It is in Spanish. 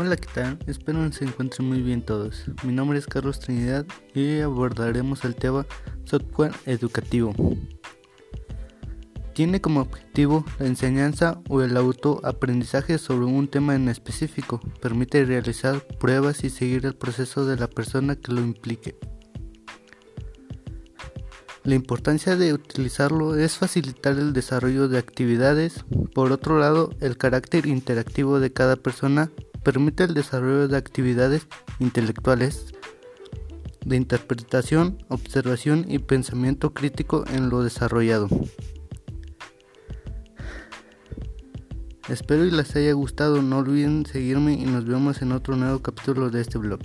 Hola, ¿qué tal? Espero que se encuentren muy bien todos. Mi nombre es Carlos Trinidad y abordaremos el tema software educativo. Tiene como objetivo la enseñanza o el autoaprendizaje sobre un tema en específico. Permite realizar pruebas y seguir el proceso de la persona que lo implique. La importancia de utilizarlo es facilitar el desarrollo de actividades. Por otro lado, el carácter interactivo de cada persona permite el desarrollo de actividades intelectuales de interpretación, observación y pensamiento crítico en lo desarrollado. Espero y les haya gustado, no olviden seguirme y nos vemos en otro nuevo capítulo de este blog.